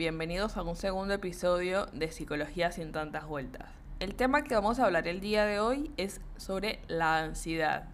bienvenidos a un segundo episodio de Psicología sin tantas vueltas. El tema que vamos a hablar el día de hoy es sobre la ansiedad.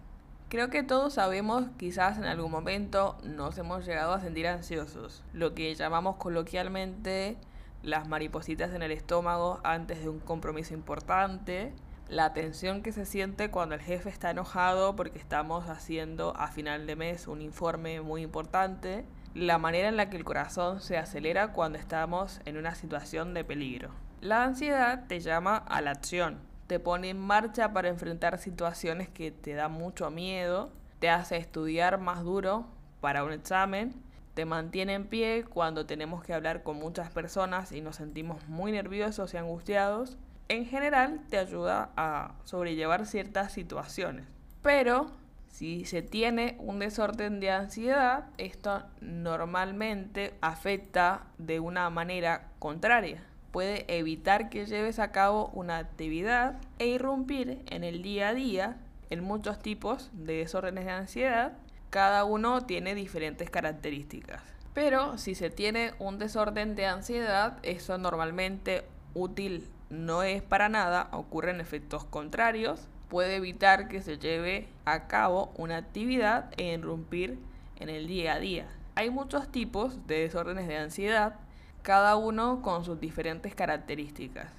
Creo que todos sabemos, quizás en algún momento nos hemos llegado a sentir ansiosos, lo que llamamos coloquialmente las maripositas en el estómago antes de un compromiso importante, la tensión que se siente cuando el jefe está enojado porque estamos haciendo a final de mes un informe muy importante, la manera en la que el corazón se acelera cuando estamos en una situación de peligro. La ansiedad te llama a la acción, te pone en marcha para enfrentar situaciones que te dan mucho miedo, te hace estudiar más duro para un examen, te mantiene en pie cuando tenemos que hablar con muchas personas y nos sentimos muy nerviosos y angustiados. En general te ayuda a sobrellevar ciertas situaciones. Pero si se tiene un desorden de ansiedad, esto normalmente afecta de una manera contraria. Puede evitar que lleves a cabo una actividad e irrumpir en el día a día en muchos tipos de desórdenes de ansiedad. Cada uno tiene diferentes características. Pero si se tiene un desorden de ansiedad, eso normalmente útil no es para nada, ocurren efectos contrarios puede evitar que se lleve a cabo una actividad e irrumpir en el día a día. Hay muchos tipos de desórdenes de ansiedad, cada uno con sus diferentes características.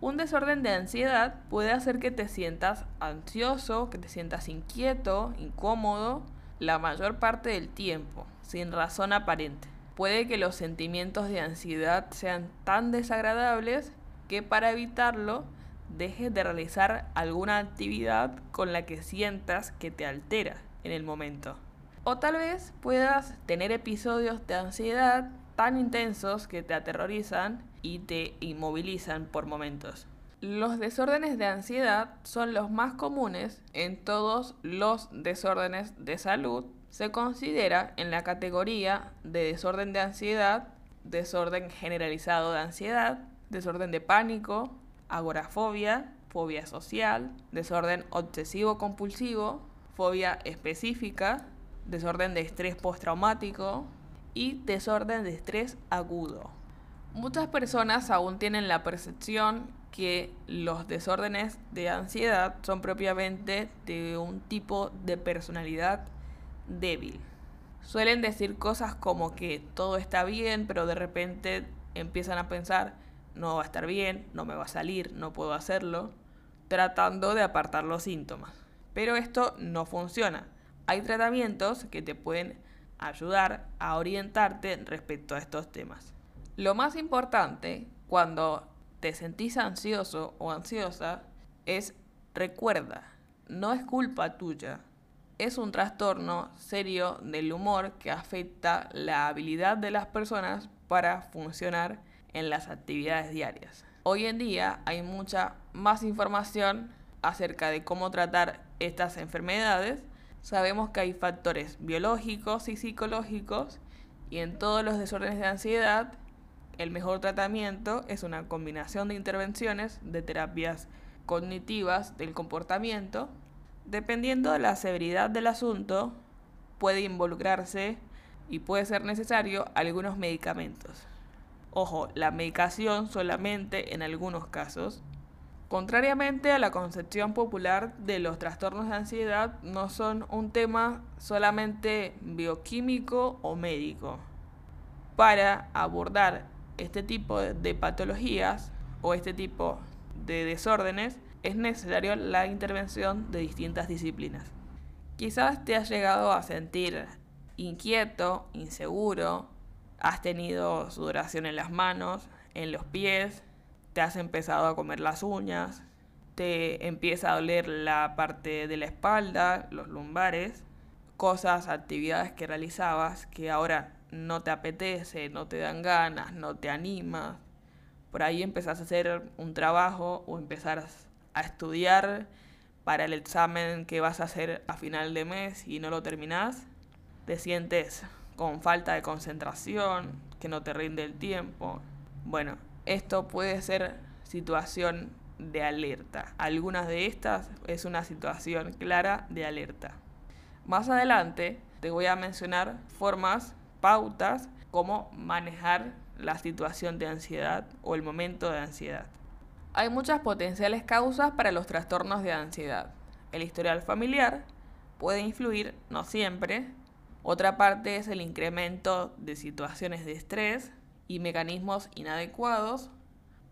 Un desorden de ansiedad puede hacer que te sientas ansioso, que te sientas inquieto, incómodo, la mayor parte del tiempo, sin razón aparente. Puede que los sentimientos de ansiedad sean tan desagradables que para evitarlo dejes de realizar alguna actividad con la que sientas que te altera en el momento. O tal vez puedas tener episodios de ansiedad tan intensos que te aterrorizan y te inmovilizan por momentos. Los desórdenes de ansiedad son los más comunes en todos los desórdenes de salud. Se considera en la categoría de desorden de ansiedad, desorden generalizado de ansiedad, desorden de pánico, agorafobia, fobia social, desorden obsesivo-compulsivo, fobia específica, desorden de estrés postraumático y desorden de estrés agudo. Muchas personas aún tienen la percepción que los desórdenes de ansiedad son propiamente de un tipo de personalidad débil. Suelen decir cosas como que todo está bien, pero de repente empiezan a pensar, no va a estar bien, no me va a salir, no puedo hacerlo, tratando de apartar los síntomas. Pero esto no funciona. Hay tratamientos que te pueden ayudar a orientarte respecto a estos temas. Lo más importante cuando te sentís ansioso o ansiosa es recuerda, no es culpa tuya. Es un trastorno serio del humor que afecta la habilidad de las personas para funcionar en las actividades diarias. Hoy en día hay mucha más información acerca de cómo tratar estas enfermedades. Sabemos que hay factores biológicos y psicológicos y en todos los desórdenes de ansiedad el mejor tratamiento es una combinación de intervenciones de terapias cognitivas del comportamiento. Dependiendo de la severidad del asunto, puede involucrarse y puede ser necesario algunos medicamentos. Ojo, la medicación solamente en algunos casos. Contrariamente a la concepción popular de los trastornos de ansiedad, no son un tema solamente bioquímico o médico. Para abordar este tipo de patologías o este tipo de desórdenes, es necesario la intervención de distintas disciplinas. Quizás te has llegado a sentir inquieto, inseguro, has tenido sudoración en las manos, en los pies, te has empezado a comer las uñas, te empieza a doler la parte de la espalda, los lumbares, cosas, actividades que realizabas que ahora no te apetece, no te dan ganas, no te animas. Por ahí empezás a hacer un trabajo o empezar a estudiar para el examen que vas a hacer a final de mes y no lo terminás. Te sientes con falta de concentración, que no te rinde el tiempo. Bueno, esto puede ser situación de alerta. Algunas de estas es una situación clara de alerta. Más adelante te voy a mencionar formas, pautas, cómo manejar la situación de ansiedad o el momento de ansiedad. Hay muchas potenciales causas para los trastornos de ansiedad. El historial familiar puede influir, no siempre. Otra parte es el incremento de situaciones de estrés y mecanismos inadecuados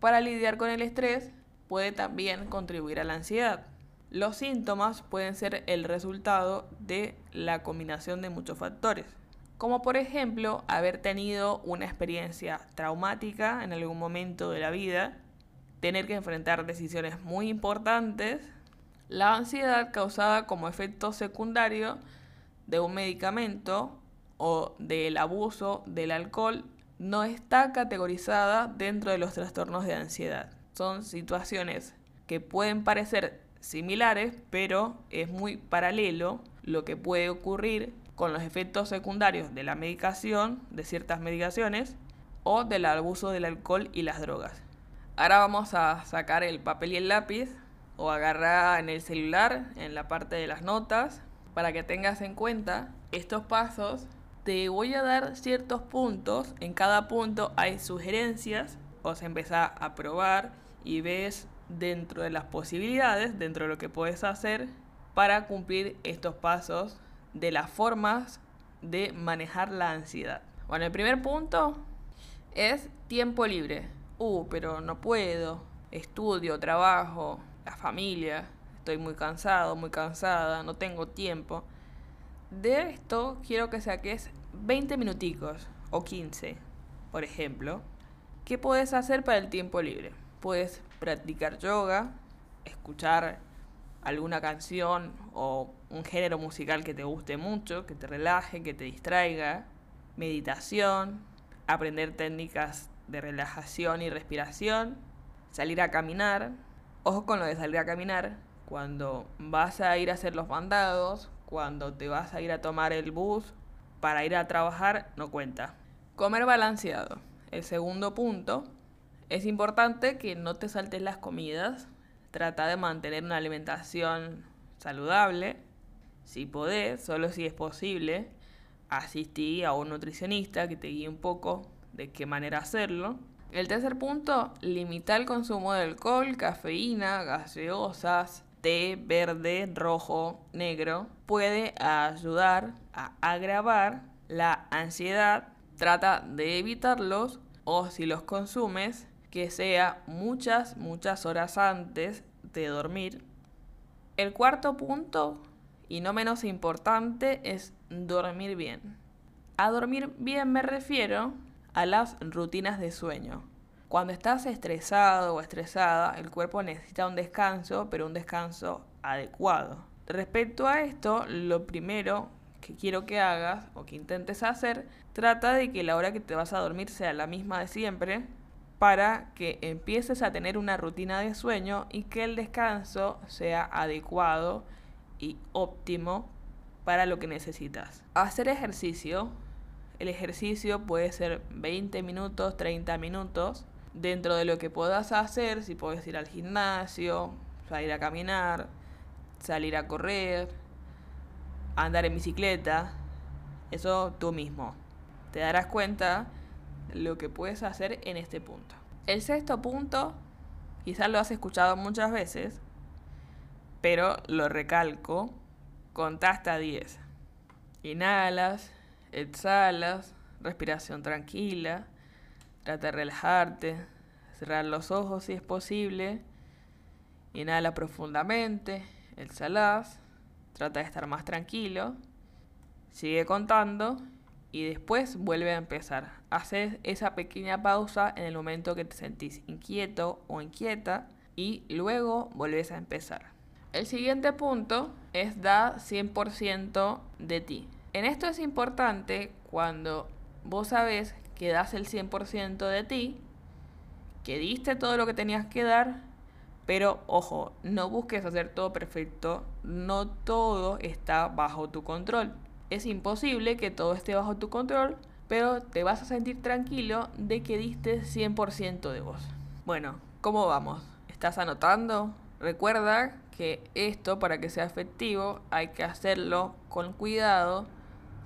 para lidiar con el estrés puede también contribuir a la ansiedad. Los síntomas pueden ser el resultado de la combinación de muchos factores, como por ejemplo haber tenido una experiencia traumática en algún momento de la vida, tener que enfrentar decisiones muy importantes, la ansiedad causada como efecto secundario de un medicamento o del abuso del alcohol no está categorizada dentro de los trastornos de ansiedad. Son situaciones que pueden parecer similares, pero es muy paralelo lo que puede ocurrir con los efectos secundarios de la medicación, de ciertas medicaciones, o del abuso del alcohol y las drogas. Ahora vamos a sacar el papel y el lápiz, o agarrar en el celular, en la parte de las notas, para que tengas en cuenta estos pasos te voy a dar ciertos puntos. En cada punto hay sugerencias. O sea, empezás a probar y ves dentro de las posibilidades, dentro de lo que puedes hacer para cumplir estos pasos de las formas de manejar la ansiedad. Bueno, el primer punto es tiempo libre. Uh, pero no puedo. Estudio, trabajo, la familia. Estoy muy cansado, muy cansada, no tengo tiempo. De esto quiero que saques 20 minuticos o 15, por ejemplo. ¿Qué puedes hacer para el tiempo libre? Puedes practicar yoga, escuchar alguna canción o un género musical que te guste mucho, que te relaje, que te distraiga, meditación, aprender técnicas de relajación y respiración, salir a caminar. Ojo con lo de salir a caminar, cuando vas a ir a hacer los mandados, cuando te vas a ir a tomar el bus para ir a trabajar, no cuenta. Comer balanceado. El segundo punto, es importante que no te saltes las comidas. Trata de mantener una alimentación saludable. Si podés, solo si es posible, asistí a un nutricionista que te guíe un poco de qué manera hacerlo. El tercer punto, limita el consumo de alcohol, cafeína, gaseosas, té verde, rojo, negro, puede ayudar a agravar la ansiedad. Trata de evitarlos o si los consumes, que sea muchas, muchas horas antes de dormir. El cuarto punto, y no menos importante, es dormir bien. A dormir bien me refiero a las rutinas de sueño. Cuando estás estresado o estresada, el cuerpo necesita un descanso, pero un descanso adecuado. Respecto a esto, lo primero que quiero que hagas o que intentes hacer, trata de que la hora que te vas a dormir sea la misma de siempre para que empieces a tener una rutina de sueño y que el descanso sea adecuado y óptimo para lo que necesitas. Hacer ejercicio. El ejercicio puede ser 20 minutos, 30 minutos dentro de lo que puedas hacer, si puedes ir al gimnasio, salir a caminar, salir a correr, andar en bicicleta, eso tú mismo. Te darás cuenta lo que puedes hacer en este punto. El sexto punto, quizás lo has escuchado muchas veces, pero lo recalco, contá hasta 10. Inhalas, exhalas, respiración tranquila, Trata de relajarte, cerrar los ojos si es posible. Inhala profundamente, exhalas, trata de estar más tranquilo. Sigue contando y después vuelve a empezar. Haces esa pequeña pausa en el momento que te sentís inquieto o inquieta y luego vuelves a empezar. El siguiente punto es dar 100% de ti. En esto es importante cuando vos sabés que das el 100% de ti, que diste todo lo que tenías que dar, pero ojo, no busques hacer todo perfecto, no todo está bajo tu control. Es imposible que todo esté bajo tu control, pero te vas a sentir tranquilo de que diste 100% de vos. Bueno, ¿cómo vamos? ¿Estás anotando? Recuerda que esto para que sea efectivo hay que hacerlo con cuidado,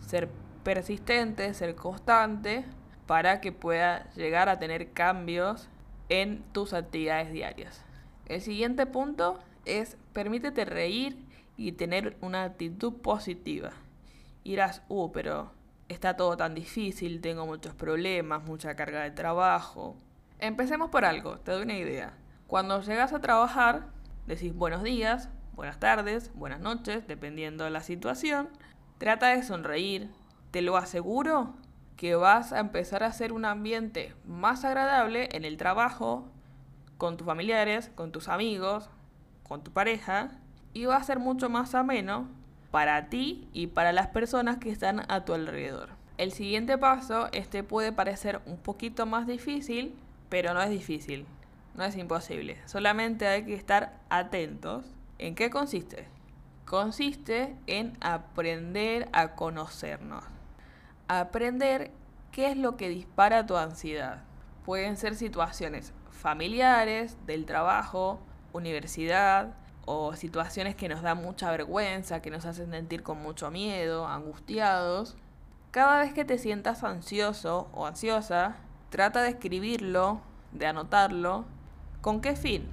ser persistente, ser constante para que puedas llegar a tener cambios en tus actividades diarias. El siguiente punto es permítete reír y tener una actitud positiva. Irás, uh, pero está todo tan difícil, tengo muchos problemas, mucha carga de trabajo. Empecemos por algo, te doy una idea. Cuando llegas a trabajar, decís buenos días, buenas tardes, buenas noches, dependiendo de la situación. Trata de sonreír. Te lo aseguro que vas a empezar a hacer un ambiente más agradable en el trabajo, con tus familiares, con tus amigos, con tu pareja, y va a ser mucho más ameno para ti y para las personas que están a tu alrededor. El siguiente paso, este puede parecer un poquito más difícil, pero no es difícil, no es imposible. Solamente hay que estar atentos. ¿En qué consiste? Consiste en aprender a conocernos aprender qué es lo que dispara tu ansiedad. Pueden ser situaciones familiares, del trabajo, universidad o situaciones que nos dan mucha vergüenza, que nos hacen sentir con mucho miedo, angustiados. Cada vez que te sientas ansioso o ansiosa, trata de escribirlo, de anotarlo. ¿Con qué fin?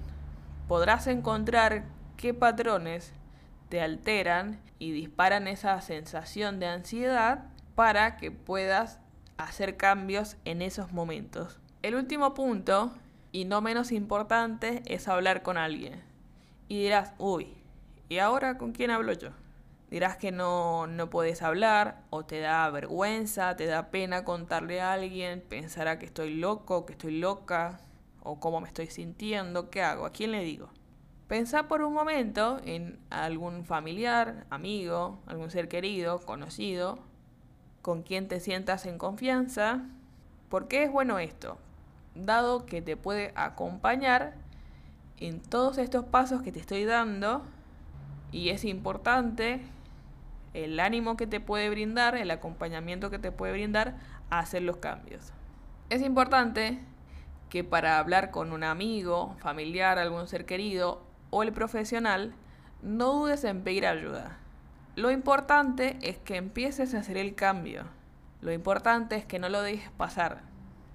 Podrás encontrar qué patrones te alteran y disparan esa sensación de ansiedad para que puedas hacer cambios en esos momentos. El último punto, y no menos importante, es hablar con alguien. Y dirás, uy, ¿y ahora con quién hablo yo? Dirás que no, no puedes hablar, o te da vergüenza, te da pena contarle a alguien, pensará que estoy loco, que estoy loca, o cómo me estoy sintiendo, ¿qué hago? ¿A quién le digo? Pensá por un momento en algún familiar, amigo, algún ser querido, conocido, con quien te sientas en confianza. ¿Por qué es bueno esto? Dado que te puede acompañar en todos estos pasos que te estoy dando y es importante el ánimo que te puede brindar, el acompañamiento que te puede brindar a hacer los cambios. Es importante que para hablar con un amigo, familiar, algún ser querido o el profesional, no dudes en pedir ayuda. Lo importante es que empieces a hacer el cambio. Lo importante es que no lo dejes pasar.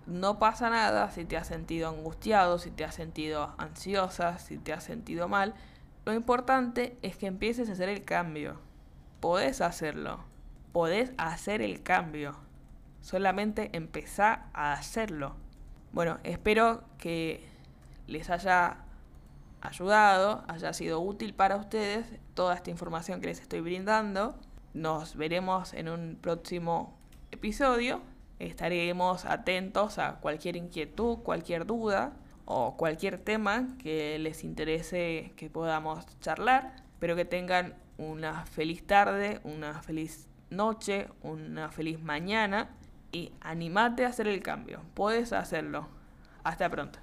No pasa nada si te has sentido angustiado, si te has sentido ansiosa, si te has sentido mal. Lo importante es que empieces a hacer el cambio. Podés hacerlo. Podés hacer el cambio. Solamente empezá a hacerlo. Bueno, espero que les haya ayudado, haya sido útil para ustedes toda esta información que les estoy brindando. Nos veremos en un próximo episodio. Estaremos atentos a cualquier inquietud, cualquier duda o cualquier tema que les interese que podamos charlar. Espero que tengan una feliz tarde, una feliz noche, una feliz mañana y animate a hacer el cambio. Puedes hacerlo. Hasta pronto.